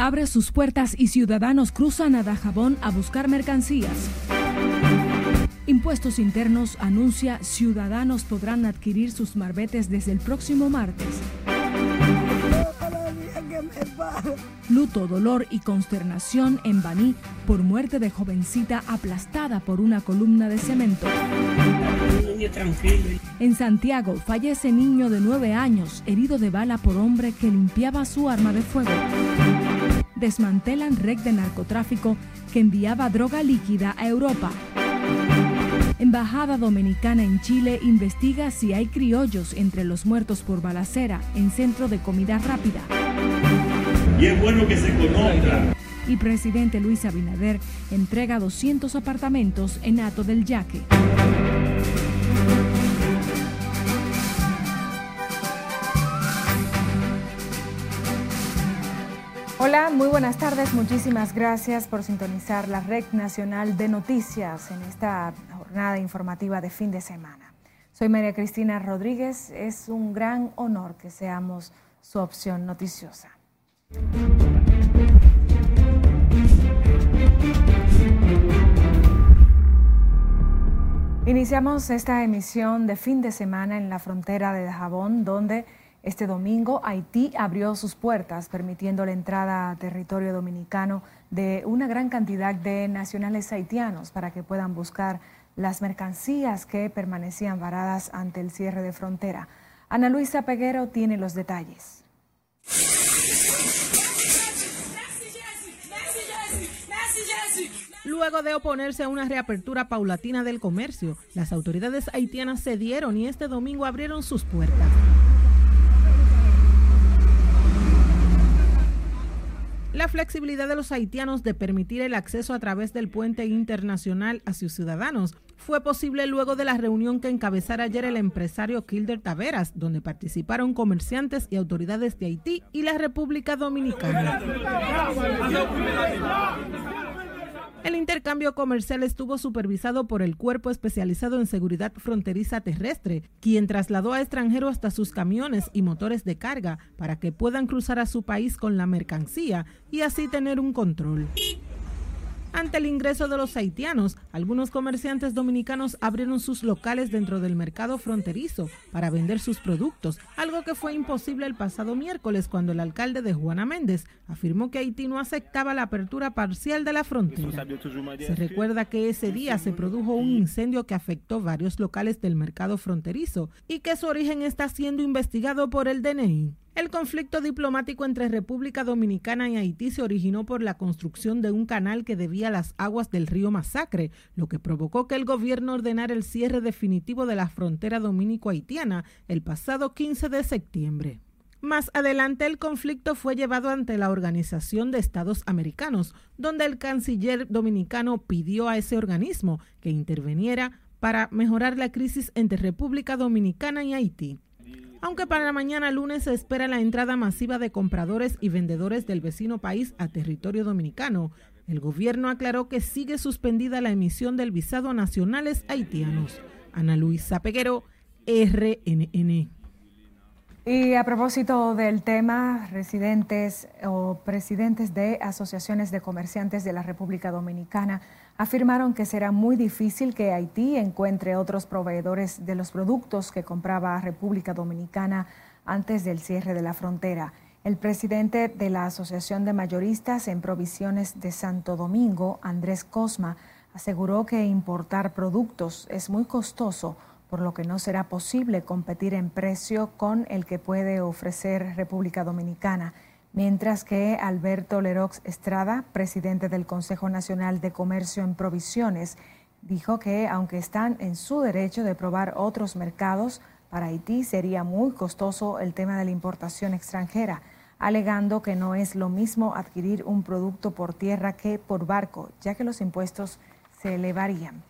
Abre sus puertas y ciudadanos cruzan a Dajabón a buscar mercancías. Impuestos Internos anuncia ciudadanos podrán adquirir sus marbetes desde el próximo martes. Luto, dolor y consternación en Baní por muerte de jovencita aplastada por una columna de cemento. En Santiago fallece niño de 9 años herido de bala por hombre que limpiaba su arma de fuego. Desmantelan red de narcotráfico que enviaba droga líquida a Europa. Embajada Dominicana en Chile investiga si hay criollos entre los muertos por balacera en centro de comida rápida. Y es bueno que se conozca. Y presidente Luis Abinader entrega 200 apartamentos en Ato del Yaque. Hola, muy buenas tardes. Muchísimas gracias por sintonizar la Red Nacional de Noticias en esta jornada informativa de fin de semana. Soy María Cristina Rodríguez. Es un gran honor que seamos su opción noticiosa. Iniciamos esta emisión de fin de semana en la frontera de Dajabón, donde este domingo Haití abrió sus puertas, permitiendo la entrada a territorio dominicano de una gran cantidad de nacionales haitianos para que puedan buscar las mercancías que permanecían varadas ante el cierre de frontera. Ana Luisa Peguero tiene los detalles. Luego de oponerse a una reapertura paulatina del comercio, las autoridades haitianas cedieron y este domingo abrieron sus puertas. La flexibilidad de los haitianos de permitir el acceso a través del puente internacional a sus ciudadanos fue posible luego de la reunión que encabezara ayer el empresario Kilder Taveras, donde participaron comerciantes y autoridades de Haití y la República Dominicana. El intercambio comercial estuvo supervisado por el Cuerpo Especializado en Seguridad Fronteriza Terrestre, quien trasladó a extranjeros hasta sus camiones y motores de carga para que puedan cruzar a su país con la mercancía y así tener un control. Ante el ingreso de los haitianos, algunos comerciantes dominicanos abrieron sus locales dentro del mercado fronterizo para vender sus productos, algo que fue imposible el pasado miércoles cuando el alcalde de Juana Méndez afirmó que Haití no aceptaba la apertura parcial de la frontera. Se recuerda que ese día se produjo un incendio que afectó varios locales del mercado fronterizo y que su origen está siendo investigado por el DNI. El conflicto diplomático entre República Dominicana y Haití se originó por la construcción de un canal que debía las aguas del río Masacre, lo que provocó que el gobierno ordenara el cierre definitivo de la frontera dominico-haitiana el pasado 15 de septiembre. Más adelante el conflicto fue llevado ante la Organización de Estados Americanos, donde el canciller dominicano pidió a ese organismo que interviniera para mejorar la crisis entre República Dominicana y Haití aunque para la mañana lunes se espera la entrada masiva de compradores y vendedores del vecino país a territorio dominicano. El gobierno aclaró que sigue suspendida la emisión del visado a nacionales haitianos. Ana Luisa Peguero, RNN. Y a propósito del tema, residentes o presidentes de asociaciones de comerciantes de la República Dominicana afirmaron que será muy difícil que Haití encuentre otros proveedores de los productos que compraba República Dominicana antes del cierre de la frontera. El presidente de la Asociación de Mayoristas en Provisiones de Santo Domingo, Andrés Cosma, aseguró que importar productos es muy costoso, por lo que no será posible competir en precio con el que puede ofrecer República Dominicana mientras que Alberto Lerox Estrada, presidente del Consejo Nacional de Comercio en Provisiones, dijo que aunque están en su derecho de probar otros mercados, para Haití sería muy costoso el tema de la importación extranjera, alegando que no es lo mismo adquirir un producto por tierra que por barco, ya que los impuestos se elevarían.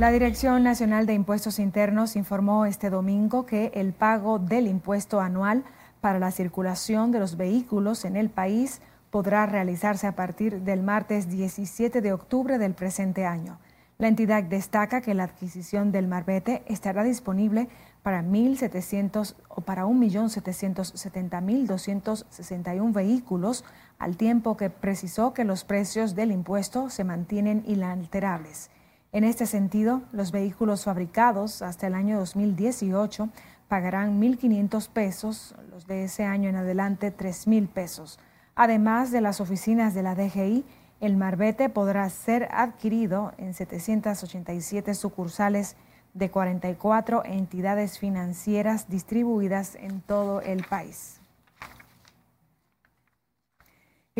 La Dirección Nacional de Impuestos Internos informó este domingo que el pago del impuesto anual para la circulación de los vehículos en el país podrá realizarse a partir del martes 17 de octubre del presente año. La entidad destaca que la adquisición del marbete estará disponible para 1.700 o para 1.770.261 vehículos, al tiempo que precisó que los precios del impuesto se mantienen inalterables. En este sentido, los vehículos fabricados hasta el año 2018 pagarán 1.500 pesos, los de ese año en adelante 3.000 pesos. Además de las oficinas de la DGI, el Marbete podrá ser adquirido en 787 sucursales de 44 entidades financieras distribuidas en todo el país.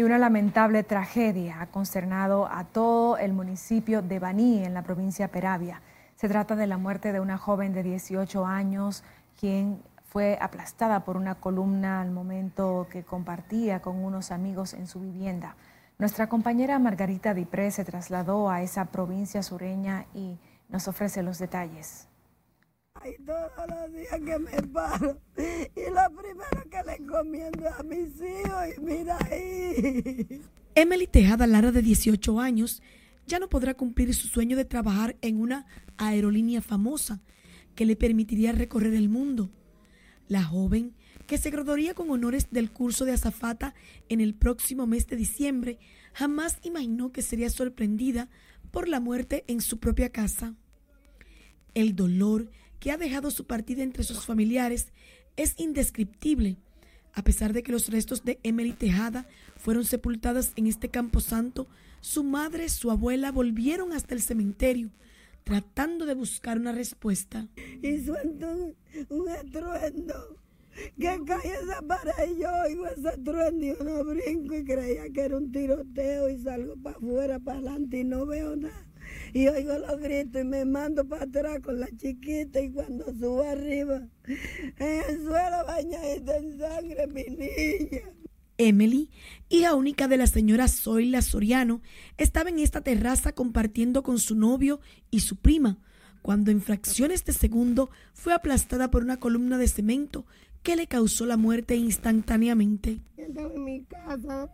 Y una lamentable tragedia ha consternado a todo el municipio de Baní, en la provincia de Peravia. Se trata de la muerte de una joven de 18 años, quien fue aplastada por una columna al momento que compartía con unos amigos en su vivienda. Nuestra compañera Margarita Dipré se trasladó a esa provincia sureña y nos ofrece los detalles. Ay, todos los días que me paro y lo primero que le encomiendo a mis hijos y mira ahí. Emily Tejada Lara, de 18 años, ya no podrá cumplir su sueño de trabajar en una aerolínea famosa que le permitiría recorrer el mundo. La joven, que se graduaría con honores del curso de azafata en el próximo mes de diciembre, jamás imaginó que sería sorprendida por la muerte en su propia casa. El dolor que ha dejado su partida entre sus familiares es indescriptible, a pesar de que los restos de Emily Tejada fueron sepultadas en este camposanto, su madre, su abuela volvieron hasta el cementerio tratando de buscar una respuesta. Y suelto un, estruendo que cae esa pared yo oigo ese estruendo y uno brinco y creía que era un tiroteo y salgo para afuera, para adelante y no veo nada y oigo los gritos y me mando para atrás con la chiquita y cuando subo arriba, en el suelo bañadita en sangre mi niña. Emily, hija única de la señora Zoila Soriano, estaba en esta terraza compartiendo con su novio y su prima, cuando en fracciones de segundo fue aplastada por una columna de cemento que le causó la muerte instantáneamente. Estaba en mi casa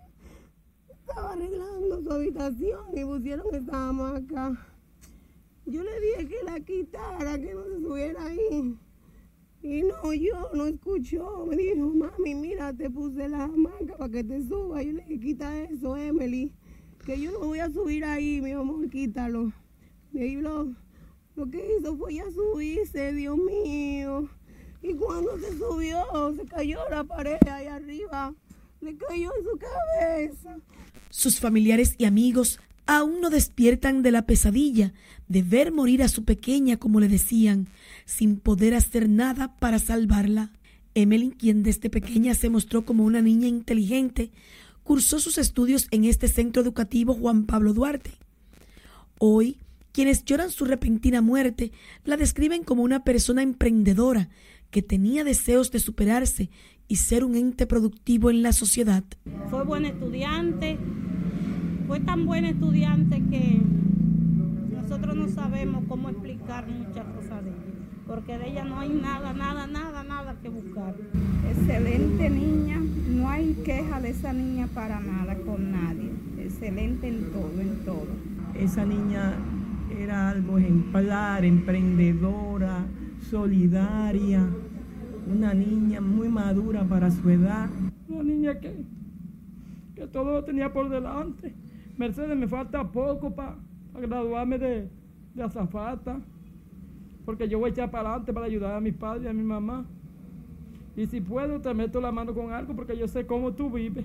estaba arreglando su habitación y pusieron estábamos acá. Yo le dije que la quitara, que no se subiera ahí. Y no, yo no escuchó. Me dijo, mami, mira, te puse la hamaca para que te suba. Yo le dije, quita eso, Emily. Que yo no voy a subir ahí, mi amor, quítalo. Y lo, lo que hizo fue ya subirse, Dios mío. Y cuando se subió, se cayó la pared ahí arriba. Le cayó en su cabeza. Sus familiares y amigos aún no despiertan de la pesadilla de ver morir a su pequeña, como le decían, sin poder hacer nada para salvarla. Emily, quien desde pequeña se mostró como una niña inteligente, cursó sus estudios en este centro educativo Juan Pablo Duarte. Hoy, quienes lloran su repentina muerte la describen como una persona emprendedora que tenía deseos de superarse y ser un ente productivo en la sociedad. Fue buen estudiante, fue tan buen estudiante que nosotros no sabemos cómo explicar muchas cosas de ella, porque de ella no hay nada, nada, nada, nada que buscar. Excelente niña, no hay queja de esa niña para nada con nadie, excelente en todo, en todo. Esa niña era algo ejemplar, emprendedora, solidaria una niña muy madura para su edad. Una niña que, que todo lo tenía por delante. Mercedes, me falta poco para graduarme de, de azafata, porque yo voy a echar para adelante para ayudar a mis padres y a mi mamá. Y si puedo, te meto la mano con algo, porque yo sé cómo tú vives.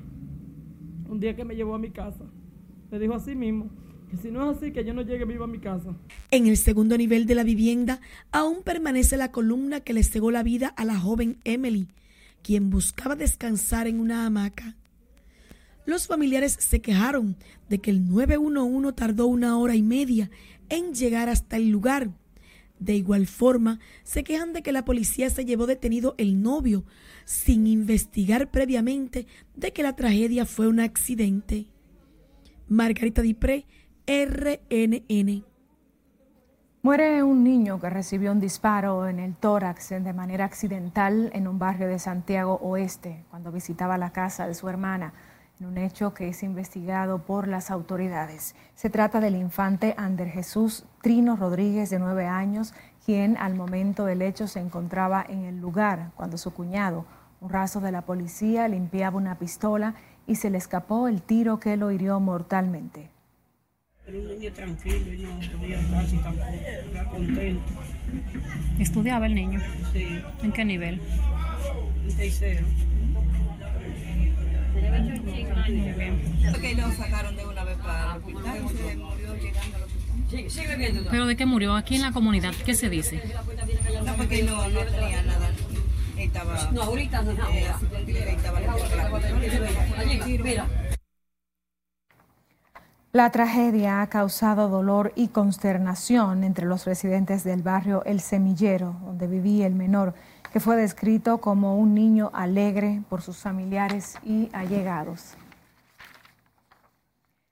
Un día que me llevó a mi casa, me dijo así mismo, si no es así, que yo no llegue vivo a mi casa. En el segundo nivel de la vivienda aún permanece la columna que le cegó la vida a la joven Emily, quien buscaba descansar en una hamaca. Los familiares se quejaron de que el 911 tardó una hora y media en llegar hasta el lugar. De igual forma, se quejan de que la policía se llevó detenido el novio sin investigar previamente de que la tragedia fue un accidente. Margarita Dipré, RNN. Muere un niño que recibió un disparo en el tórax de manera accidental en un barrio de Santiago Oeste cuando visitaba la casa de su hermana, en un hecho que es investigado por las autoridades. Se trata del infante Ander Jesús Trino Rodríguez, de nueve años, quien al momento del hecho se encontraba en el lugar cuando su cuñado, un raso de la policía, limpiaba una pistola y se le escapó el tiro que lo hirió mortalmente. Era un niño tranquilo y no podía casi tampoco, era contento. ¿Estudiaba el niño? Sí, ¿En qué nivel? en tercero. Muy bien. que lo sacaron de una vez para el hospital y se murió llegando al hospital. ¿Pero de qué murió? Aquí en la comunidad, ¿qué se dice? No, porque no, no tenía nada. Estaba, no, ahorita no. Eh, estaba la pistola. La tragedia ha causado dolor y consternación entre los residentes del barrio El Semillero, donde vivía el menor, que fue descrito como un niño alegre por sus familiares y allegados.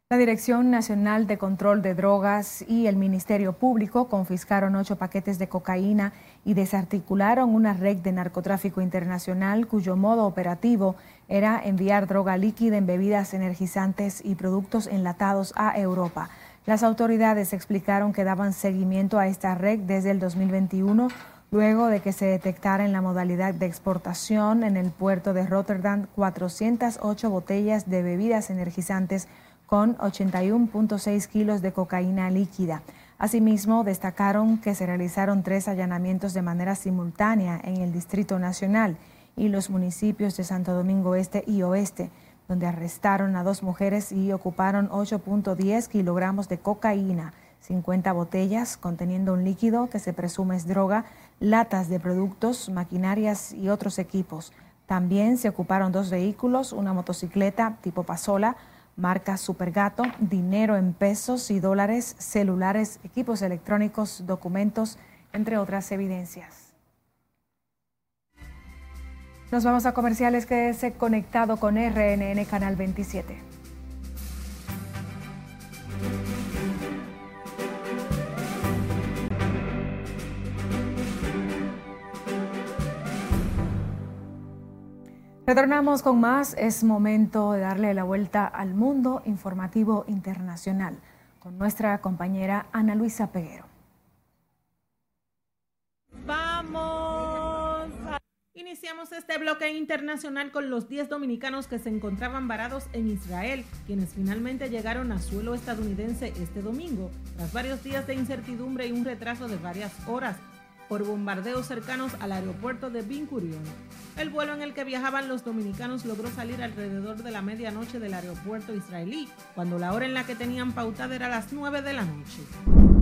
La Dirección Nacional de Control de Drogas y el Ministerio Público confiscaron ocho paquetes de cocaína y desarticularon una red de narcotráfico internacional cuyo modo operativo era enviar droga líquida en bebidas energizantes y productos enlatados a Europa. Las autoridades explicaron que daban seguimiento a esta red desde el 2021 luego de que se detectara en la modalidad de exportación en el puerto de Rotterdam 408 botellas de bebidas energizantes con 81.6 kilos de cocaína líquida. Asimismo, destacaron que se realizaron tres allanamientos de manera simultánea en el Distrito Nacional y los municipios de Santo Domingo Este y Oeste, donde arrestaron a dos mujeres y ocuparon 8.10 kilogramos de cocaína, 50 botellas conteniendo un líquido que se presume es droga, latas de productos, maquinarias y otros equipos. También se ocuparon dos vehículos, una motocicleta tipo Pasola, marca Supergato, dinero en pesos y dólares, celulares, equipos electrónicos, documentos, entre otras evidencias. Nos vamos a comerciales que se conectado con RNN Canal 27. Retornamos con más. Es momento de darle la vuelta al mundo informativo internacional con nuestra compañera Ana Luisa Peguero. Vamos. Iniciamos este bloque internacional con los 10 dominicanos que se encontraban varados en Israel, quienes finalmente llegaron a suelo estadounidense este domingo, tras varios días de incertidumbre y un retraso de varias horas por bombardeos cercanos al aeropuerto de Ben. El vuelo en el que viajaban los dominicanos logró salir alrededor de la medianoche del aeropuerto israelí, cuando la hora en la que tenían pautada era las 9 de la noche.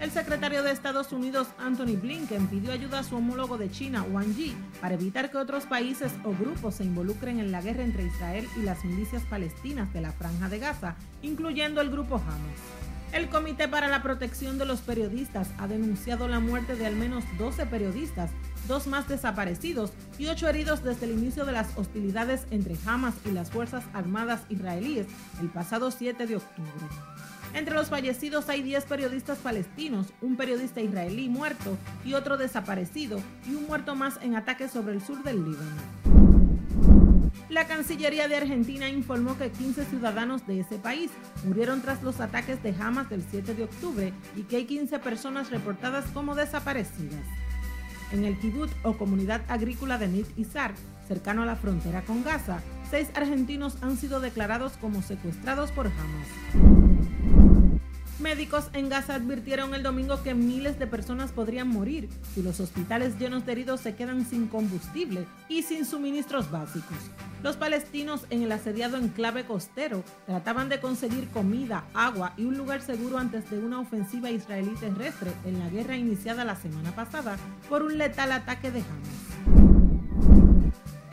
El secretario de Estados Unidos, Anthony Blinken, pidió ayuda a su homólogo de China, Wang Yi, para evitar que otros países o grupos se involucren en la guerra entre Israel y las milicias palestinas de la Franja de Gaza, incluyendo el grupo Hamas. El Comité para la Protección de los Periodistas ha denunciado la muerte de al menos 12 periodistas, dos más desaparecidos y ocho heridos desde el inicio de las hostilidades entre Hamas y las Fuerzas Armadas israelíes el pasado 7 de octubre. Entre los fallecidos hay 10 periodistas palestinos, un periodista israelí muerto y otro desaparecido, y un muerto más en ataques sobre el sur del Líbano. La Cancillería de Argentina informó que 15 ciudadanos de ese país murieron tras los ataques de Hamas del 7 de octubre y que hay 15 personas reportadas como desaparecidas. En el kibbutz o comunidad agrícola de Nit Izar, cercano a la frontera con Gaza, seis argentinos han sido declarados como secuestrados por Hamas. Médicos en Gaza advirtieron el domingo que miles de personas podrían morir si los hospitales llenos de heridos se quedan sin combustible y sin suministros básicos. Los palestinos en el asediado enclave costero trataban de conseguir comida, agua y un lugar seguro antes de una ofensiva israelí terrestre en la guerra iniciada la semana pasada por un letal ataque de Hamas.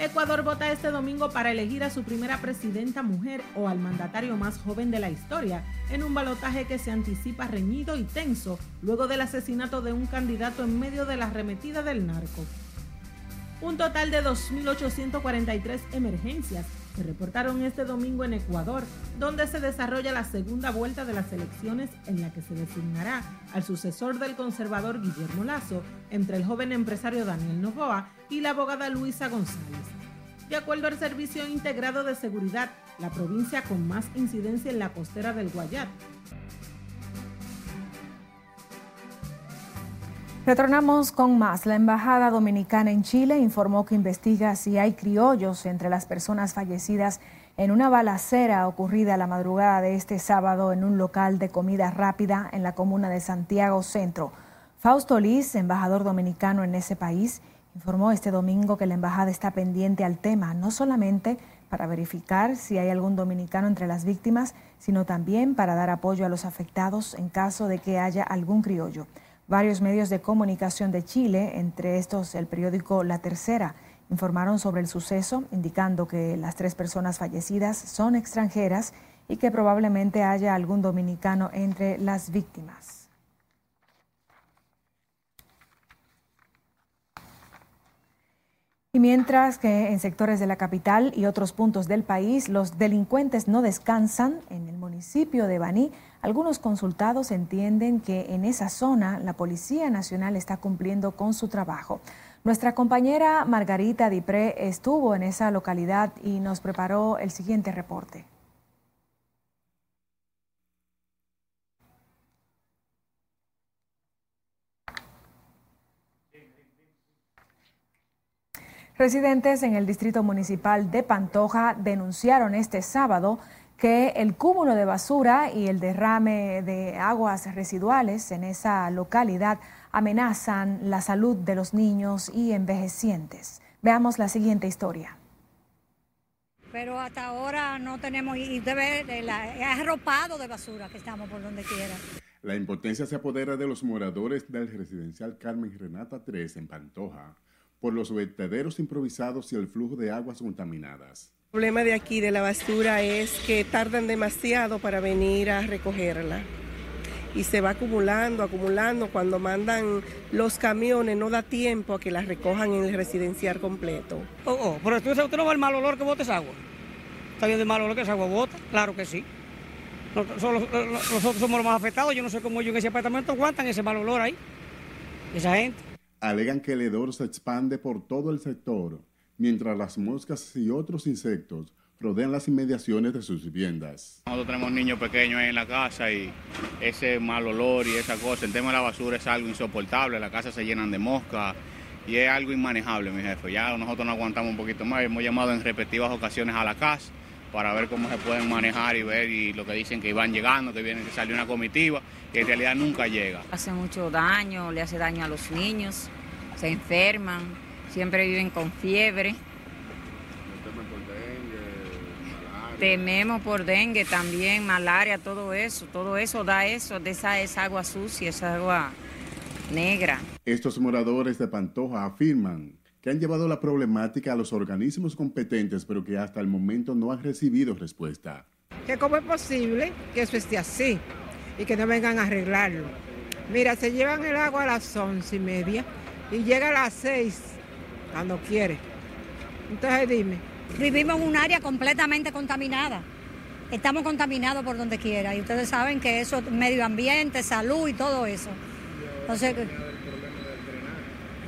Ecuador vota este domingo para elegir a su primera presidenta mujer o al mandatario más joven de la historia, en un balotaje que se anticipa reñido y tenso luego del asesinato de un candidato en medio de la arremetida del narco. Un total de 2.843 emergencias se reportaron este domingo en Ecuador, donde se desarrolla la segunda vuelta de las elecciones en la que se designará al sucesor del conservador Guillermo Lazo entre el joven empresario Daniel Novoa y la abogada Luisa González. De acuerdo al Servicio Integrado de Seguridad, la provincia con más incidencia en la costera del Guayat, Retornamos con más. La Embajada Dominicana en Chile informó que investiga si hay criollos entre las personas fallecidas en una balacera ocurrida la madrugada de este sábado en un local de comida rápida en la comuna de Santiago Centro. Fausto Liz, embajador dominicano en ese país, informó este domingo que la embajada está pendiente al tema, no solamente para verificar si hay algún dominicano entre las víctimas, sino también para dar apoyo a los afectados en caso de que haya algún criollo. Varios medios de comunicación de Chile, entre estos el periódico La Tercera, informaron sobre el suceso, indicando que las tres personas fallecidas son extranjeras y que probablemente haya algún dominicano entre las víctimas. Y mientras que en sectores de la capital y otros puntos del país los delincuentes no descansan, en el municipio de Baní, algunos consultados entienden que en esa zona la Policía Nacional está cumpliendo con su trabajo. Nuestra compañera Margarita Dipré estuvo en esa localidad y nos preparó el siguiente reporte. Residentes en el distrito municipal de Pantoja denunciaron este sábado que el cúmulo de basura y el derrame de aguas residuales en esa localidad amenazan la salud de los niños y envejecientes. Veamos la siguiente historia. Pero hasta ahora no tenemos, y debe, es arropado de basura que estamos por donde quiera. La impotencia se apodera de los moradores del residencial Carmen Renata 3 en Pantoja por los vertederos improvisados y el flujo de aguas contaminadas. El problema de aquí de la basura es que tardan demasiado para venir a recogerla y se va acumulando, acumulando. Cuando mandan los camiones no da tiempo a que la recojan en el residencial completo. Oh, oh, pero usted, usted no va el mal olor que bota esa agua. ¿Está bien de mal olor que esa agua bota? Claro que sí. Nosotros, nosotros somos los más afectados. Yo no sé cómo ellos en ese apartamento aguantan ese mal olor ahí. Esa gente alegan que el hedor se expande por todo el sector, mientras las moscas y otros insectos rodean las inmediaciones de sus viviendas. Nosotros tenemos niños pequeños ahí en la casa y ese mal olor y esa cosa, el tema de la basura es algo insoportable, las casas se llenan de moscas y es algo inmanejable, mi jefe. Ya nosotros no aguantamos un poquito más, hemos llamado en repetidas ocasiones a la casa para ver cómo se pueden manejar y ver y lo que dicen que iban llegando, que vienen que sale una comitiva, que en realidad nunca llega. Hace mucho daño, le hace daño a los niños, se enferman, siempre viven con fiebre. Tememos por dengue también, malaria, todo eso, todo eso da eso, de esa es agua sucia, esa agua negra. Estos moradores de Pantoja afirman que han llevado la problemática a los organismos competentes, pero que hasta el momento no han recibido respuesta. Que cómo es posible que eso esté así y que no vengan a arreglarlo. Mira, se llevan el agua a las once y media y llega a las seis cuando quiere. Entonces dime. Vivimos en un área completamente contaminada. Estamos contaminados por donde quiera y ustedes saben que eso es medio ambiente, salud y todo eso. Entonces,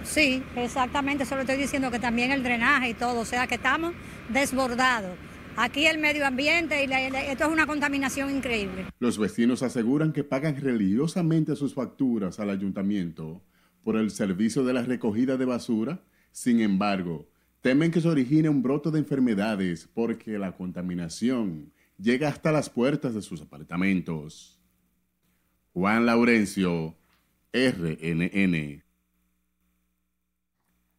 Sí, exactamente, eso lo estoy diciendo, que también el drenaje y todo, o sea que estamos desbordados. Aquí el medio ambiente y esto es una contaminación increíble. Los vecinos aseguran que pagan religiosamente sus facturas al ayuntamiento por el servicio de la recogida de basura. Sin embargo, temen que se origine un brote de enfermedades porque la contaminación llega hasta las puertas de sus apartamentos. Juan Laurencio, RNN.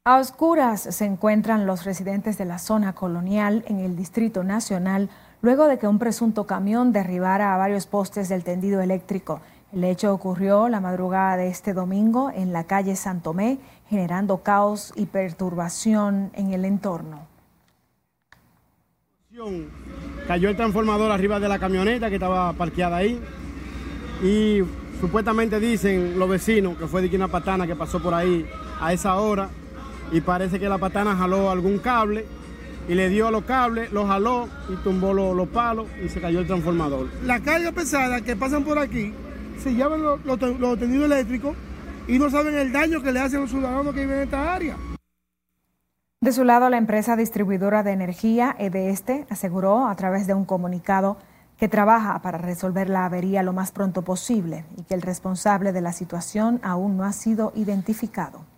A oscuras se encuentran los residentes de la zona colonial en el Distrito Nacional luego de que un presunto camión derribara a varios postes del tendido eléctrico. El hecho ocurrió la madrugada de este domingo en la calle Santomé, generando caos y perturbación en el entorno. Cayó el transformador arriba de la camioneta que estaba parqueada ahí y supuestamente dicen los vecinos que fue de una patana que pasó por ahí a esa hora y parece que la patana jaló algún cable y le dio a los cables, lo jaló y tumbó los, palos y se cayó el transformador. La carga pesada que pasan por aquí se llevan los, los, tendidos eléctricos y no saben el daño que le hacen los ciudadanos que viven en esta área. De su lado, la empresa distribuidora de energía, EDESTE, aseguró a través de un comunicado que trabaja para resolver la avería lo más pronto posible y que el responsable de la situación aún no ha sido identificado.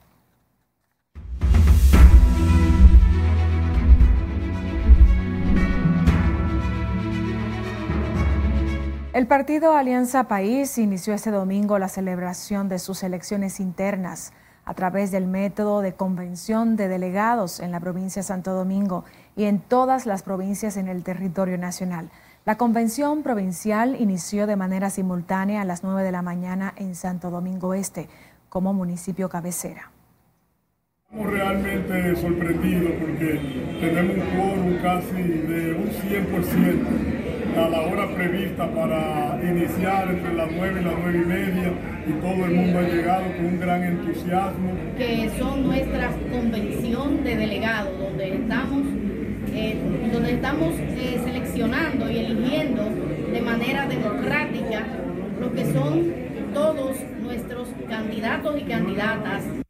El partido Alianza País inició este domingo la celebración de sus elecciones internas a través del método de convención de delegados en la provincia de Santo Domingo y en todas las provincias en el territorio nacional. La convención provincial inició de manera simultánea a las 9 de la mañana en Santo Domingo Este, como municipio cabecera. Estamos realmente sorprendidos porque tenemos un quórum casi de un 100% a la hora prevista para iniciar entre las 9 y las 9 y media y todo el mundo ha llegado con un gran entusiasmo. Que son nuestra convención de delegados, donde estamos, eh, donde estamos eh, seleccionando y eligiendo de manera democrática lo que son todos nuestros candidatos y candidatas.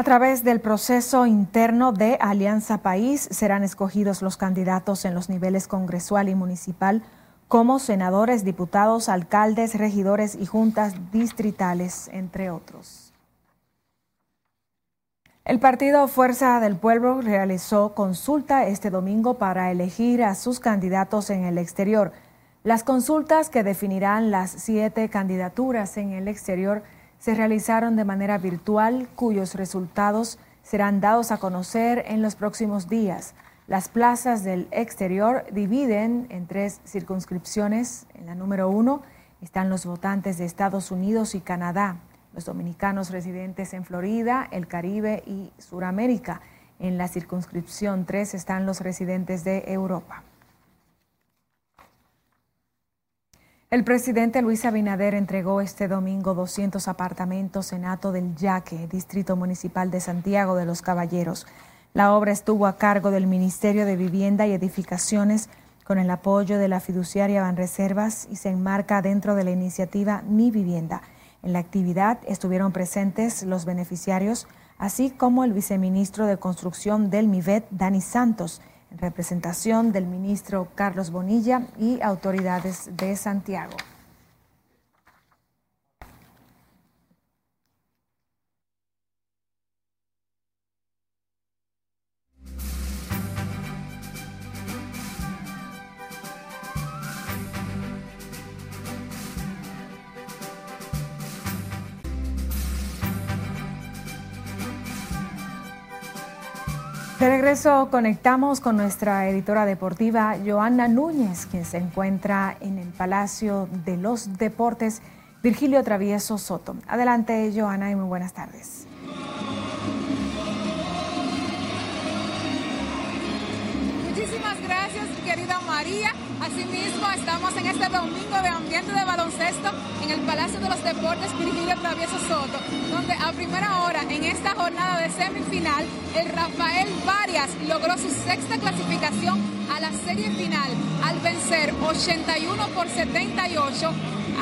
A través del proceso interno de Alianza País serán escogidos los candidatos en los niveles congresual y municipal como senadores, diputados, alcaldes, regidores y juntas distritales, entre otros. El partido Fuerza del Pueblo realizó consulta este domingo para elegir a sus candidatos en el exterior. Las consultas que definirán las siete candidaturas en el exterior se realizaron de manera virtual, cuyos resultados serán dados a conocer en los próximos días. Las plazas del exterior dividen en tres circunscripciones. En la número uno están los votantes de Estados Unidos y Canadá, los dominicanos residentes en Florida, el Caribe y Suramérica. En la circunscripción tres están los residentes de Europa. El presidente Luis Abinader entregó este domingo 200 apartamentos en Ato del Yaque, Distrito Municipal de Santiago de los Caballeros. La obra estuvo a cargo del Ministerio de Vivienda y Edificaciones con el apoyo de la fiduciaria Banreservas y se enmarca dentro de la iniciativa Mi Vivienda. En la actividad estuvieron presentes los beneficiarios, así como el viceministro de Construcción del MIVET, Dani Santos, en representación del ministro Carlos Bonilla y autoridades de Santiago. De regreso conectamos con nuestra editora deportiva Joana Núñez, quien se encuentra en el Palacio de los Deportes, Virgilio Travieso Soto. Adelante, Joana, y muy buenas tardes. Muchísimas gracias, querida María. Asimismo, estamos en este domingo de ambiente de baloncesto en el Palacio de los Deportes Virgilio Travieso Soto, donde a primera hora en esta jornada de semifinal, el Rafael Varias logró su sexta clasificación a la serie final al vencer 81 por 78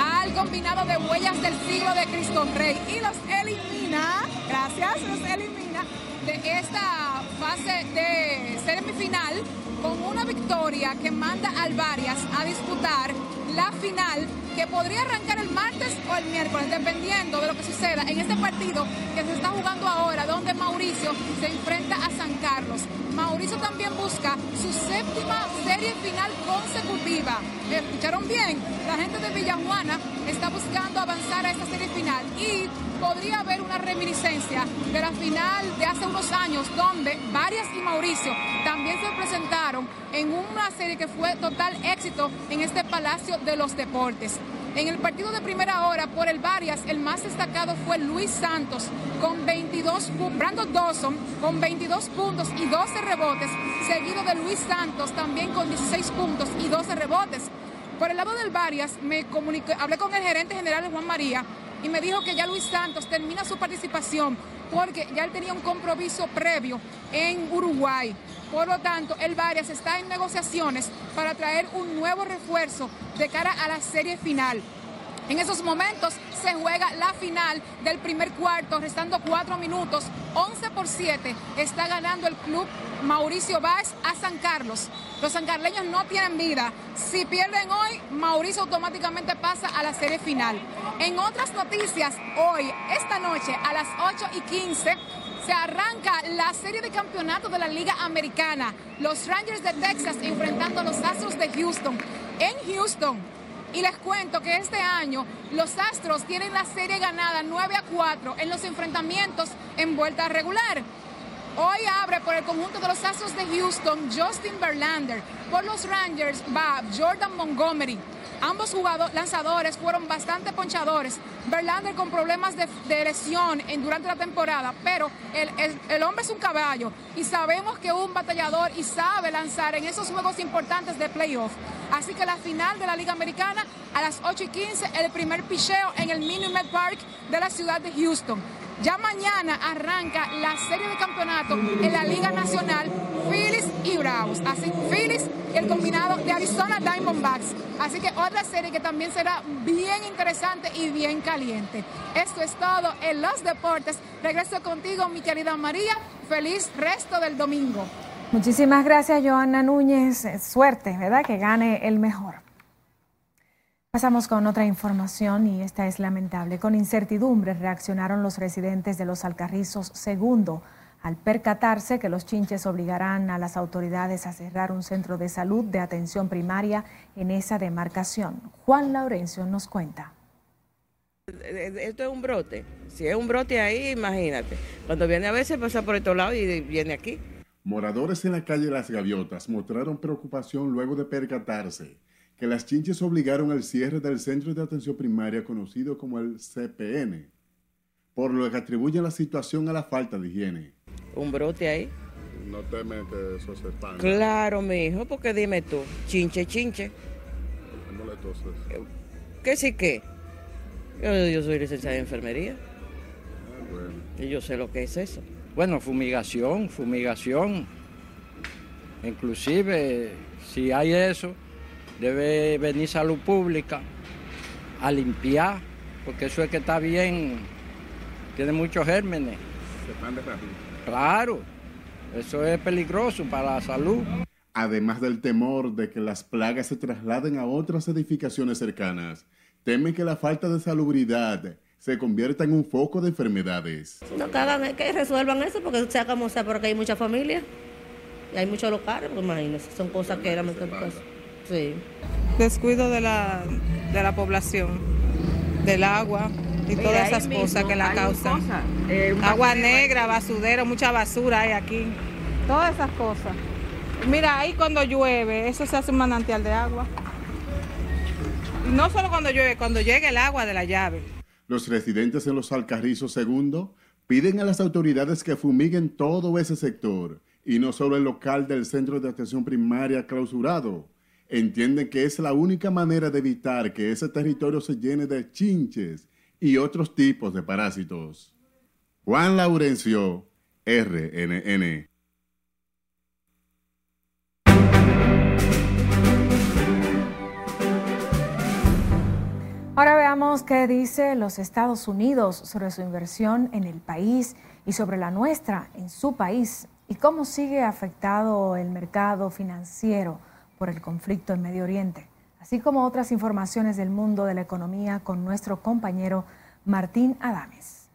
al combinado de huellas del siglo de Cristo Rey. Y los elimina, gracias, los elimina de esta fase de semifinal con una victoria que manda al Varias a disputar la final que podría arrancar el martes o el miércoles, dependiendo de lo que suceda en este partido que se está jugando ahora, donde Mauricio se enfrenta a San Carlos. Mauricio también busca su séptima serie final consecutiva. ¿Escucharon bien? La gente de Villajuana está buscando avanzar a esta serie final y podría haber una reminiscencia de la final de hace unos años donde Varias y Mauricio también se presentaron en una serie que fue total éxito en este Palacio de los Deportes. En el partido de primera hora por el Varias, el más destacado fue Luis Santos con 22, Brandon Dawson con 22 puntos y 12 rebotes, seguido de Luis Santos también con 16 puntos y 12 rebotes. Por el lado del Varias, me comuniqué, hablé con el gerente general Juan María y me dijo que ya Luis Santos termina su participación porque ya él tenía un compromiso previo en Uruguay. Por lo tanto, el Varias está en negociaciones para traer un nuevo refuerzo de cara a la serie final. En esos momentos se juega la final del primer cuarto, restando cuatro minutos. 11 por 7 está ganando el club Mauricio Báez a San Carlos. Los sancarleños no tienen vida. Si pierden hoy, Mauricio automáticamente pasa a la serie final. En otras noticias, hoy, esta noche, a las 8 y 15, se arranca la serie de campeonatos de la Liga Americana. Los Rangers de Texas enfrentando a los Astros de Houston. En Houston, y les cuento que este año los Astros tienen la serie ganada 9 a 4 en los enfrentamientos en vuelta regular. Hoy abre por el conjunto de los Astros de Houston Justin Verlander. Por los Rangers va Jordan Montgomery. Ambos lanzadores fueron bastante ponchadores. Verlander con problemas de, lesión en, durante la temporada, pero el, hombre es un caballo y sabemos que un batallador y sabe lanzar en esos juegos importantes de playoff. Así que la final de la Liga Americana a las 8 y 15, el primer picheo en el Minute Park de la ciudad de Houston. Ya mañana arranca la serie de campeonato en la Liga Nacional Phillies y Bravos. Así, Phillies y el combinado de Arizona Diamondbacks. Así que otra serie que también será bien interesante y bien caliente. Esto es todo en los deportes. Regreso contigo, mi querida María. Feliz resto del domingo. Muchísimas gracias, Joana Núñez. Suerte, ¿verdad? Que gane el mejor. Pasamos con otra información y esta es lamentable. Con incertidumbre reaccionaron los residentes de los Alcarrizos segundo al percatarse que los chinches obligarán a las autoridades a cerrar un centro de salud de atención primaria en esa demarcación. Juan Laurencio nos cuenta. Esto es un brote. Si es un brote ahí, imagínate. Cuando viene a veces pasa por estos lados y viene aquí. Moradores en la calle Las Gaviotas mostraron preocupación luego de percatarse que las chinches obligaron al cierre del centro de atención primaria conocido como el CPN, por lo que atribuyen la situación a la falta de higiene. ¿Un brote ahí? No temen que eso se expanda. Claro, mi hijo, porque dime tú, chinche, chinche. ¿Qué sí qué? Yo, soy licenciada en enfermería. Ah, y yo sé lo que es eso. Bueno, fumigación, fumigación. Inclusive, si hay eso, debe venir salud pública a limpiar, porque eso es que está bien, tiene muchos gérmenes. Se Claro, eso es peligroso para la salud. Además del temor de que las plagas se trasladen a otras edificaciones cercanas, temen que la falta de salubridad se convierta en un foco de enfermedades. No, vez que resuelvan eso, porque sea como sea, porque hay mucha familia y hay muchos locales, pues imagínense, son cosas que eran... Sí. Descuido de la, de la población, del agua y todas esas cosas que la causan. Eh, agua negra, basurero, mucha basura hay aquí. Todas esas cosas. Mira, ahí cuando llueve, eso se hace un manantial de agua. no solo cuando llueve, cuando llega el agua de la llave. Los residentes en los Alcarrizos segundo piden a las autoridades que fumiguen todo ese sector y no solo el local del centro de atención primaria clausurado entienden que es la única manera de evitar que ese territorio se llene de chinches y otros tipos de parásitos. Juan Laurencio, RNN. Qué dice los Estados Unidos sobre su inversión en el país y sobre la nuestra en su país y cómo sigue afectado el mercado financiero por el conflicto en Medio Oriente, así como otras informaciones del mundo de la economía con nuestro compañero Martín Adames.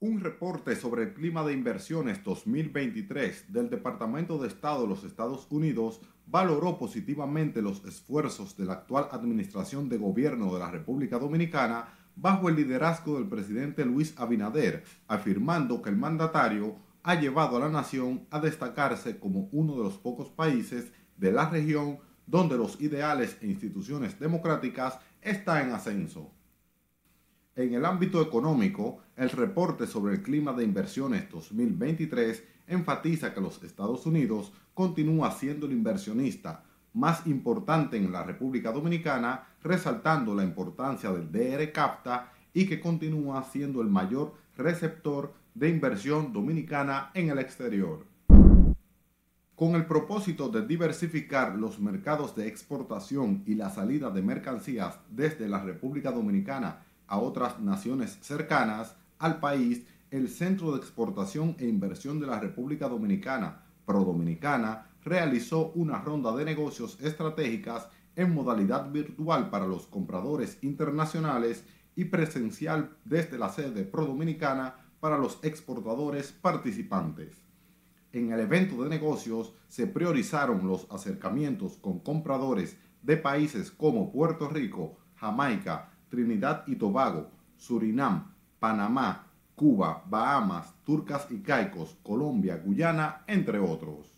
Un reporte sobre el clima de inversiones 2023 del Departamento de Estado de los Estados Unidos valoró positivamente los esfuerzos de la actual administración de gobierno de la República Dominicana bajo el liderazgo del presidente Luis Abinader, afirmando que el mandatario ha llevado a la nación a destacarse como uno de los pocos países de la región donde los ideales e instituciones democráticas están en ascenso. En el ámbito económico, el reporte sobre el clima de inversiones 2023 enfatiza que los Estados Unidos continúa siendo el inversionista más importante en la República Dominicana, resaltando la importancia del DR CAPTA y que continúa siendo el mayor receptor de inversión dominicana en el exterior. Con el propósito de diversificar los mercados de exportación y la salida de mercancías desde la República Dominicana a otras naciones cercanas al país, el Centro de Exportación e Inversión de la República Dominicana, Prodominicana realizó una ronda de negocios estratégicas en modalidad virtual para los compradores internacionales y presencial desde la sede Prodominicana para los exportadores participantes. En el evento de negocios se priorizaron los acercamientos con compradores de países como Puerto Rico, Jamaica, Trinidad y Tobago, Surinam, Panamá, Cuba, Bahamas, Turcas y Caicos, Colombia, Guyana, entre otros.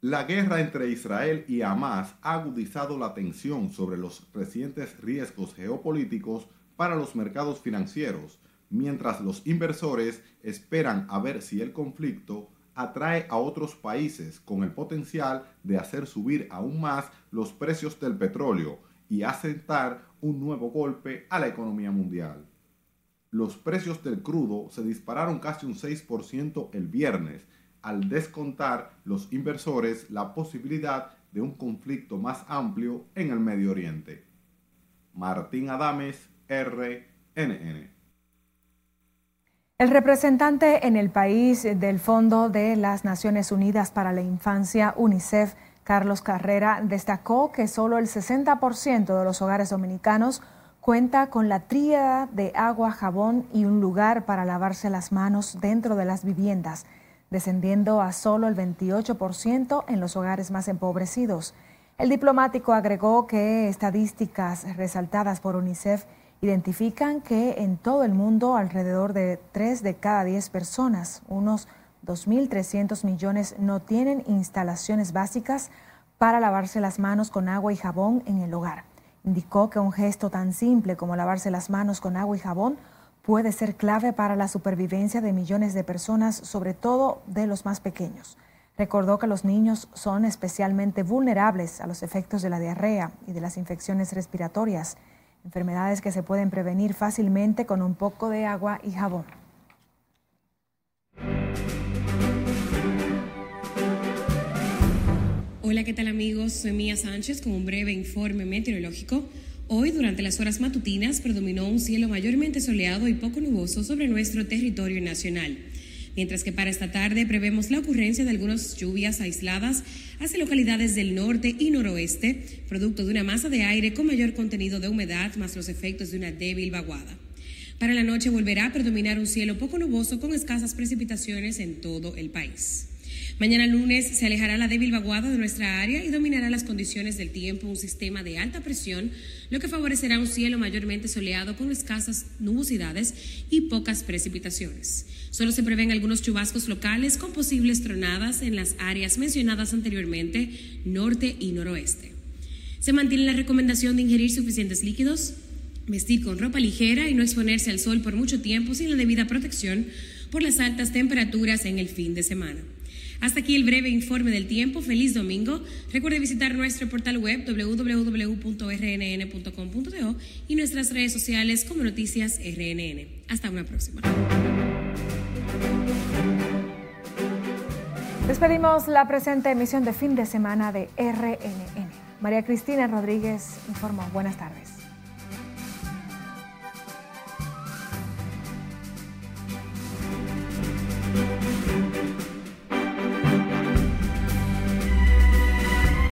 La guerra entre Israel y Hamas ha agudizado la tensión sobre los recientes riesgos geopolíticos para los mercados financieros, mientras los inversores esperan a ver si el conflicto atrae a otros países con el potencial de hacer subir aún más los precios del petróleo y asentar un nuevo golpe a la economía mundial. Los precios del crudo se dispararon casi un 6% el viernes, al descontar los inversores la posibilidad de un conflicto más amplio en el Medio Oriente. Martín Adames, RNN. El representante en el país del Fondo de las Naciones Unidas para la Infancia, UNICEF, Carlos Carrera, destacó que solo el 60% de los hogares dominicanos cuenta con la tríada de agua, jabón y un lugar para lavarse las manos dentro de las viviendas, descendiendo a solo el 28% en los hogares más empobrecidos. El diplomático agregó que estadísticas resaltadas por UNICEF identifican que en todo el mundo alrededor de 3 de cada 10 personas, unos 2.300 millones, no tienen instalaciones básicas para lavarse las manos con agua y jabón en el hogar. Indicó que un gesto tan simple como lavarse las manos con agua y jabón puede ser clave para la supervivencia de millones de personas, sobre todo de los más pequeños. Recordó que los niños son especialmente vulnerables a los efectos de la diarrea y de las infecciones respiratorias enfermedades que se pueden prevenir fácilmente con un poco de agua y jabón. Hola, ¿qué tal amigos? Soy Mía Sánchez con un breve informe meteorológico. Hoy, durante las horas matutinas, predominó un cielo mayormente soleado y poco nuboso sobre nuestro territorio nacional mientras que para esta tarde prevemos la ocurrencia de algunas lluvias aisladas hacia localidades del norte y noroeste, producto de una masa de aire con mayor contenido de humedad más los efectos de una débil vaguada. Para la noche volverá a predominar un cielo poco nuboso con escasas precipitaciones en todo el país. Mañana lunes se alejará la débil vaguada de nuestra área y dominará las condiciones del tiempo un sistema de alta presión, lo que favorecerá un cielo mayormente soleado con escasas nubosidades y pocas precipitaciones. Solo se prevén algunos chubascos locales con posibles tronadas en las áreas mencionadas anteriormente, norte y noroeste. Se mantiene la recomendación de ingerir suficientes líquidos, vestir con ropa ligera y no exponerse al sol por mucho tiempo sin la debida protección por las altas temperaturas en el fin de semana. Hasta aquí el breve informe del tiempo. Feliz domingo. Recuerde visitar nuestro portal web www.rnn.com.do y nuestras redes sociales como Noticias RNN. Hasta una próxima. Despedimos la presente emisión de fin de semana de RNN. María Cristina Rodríguez informó. Buenas tardes.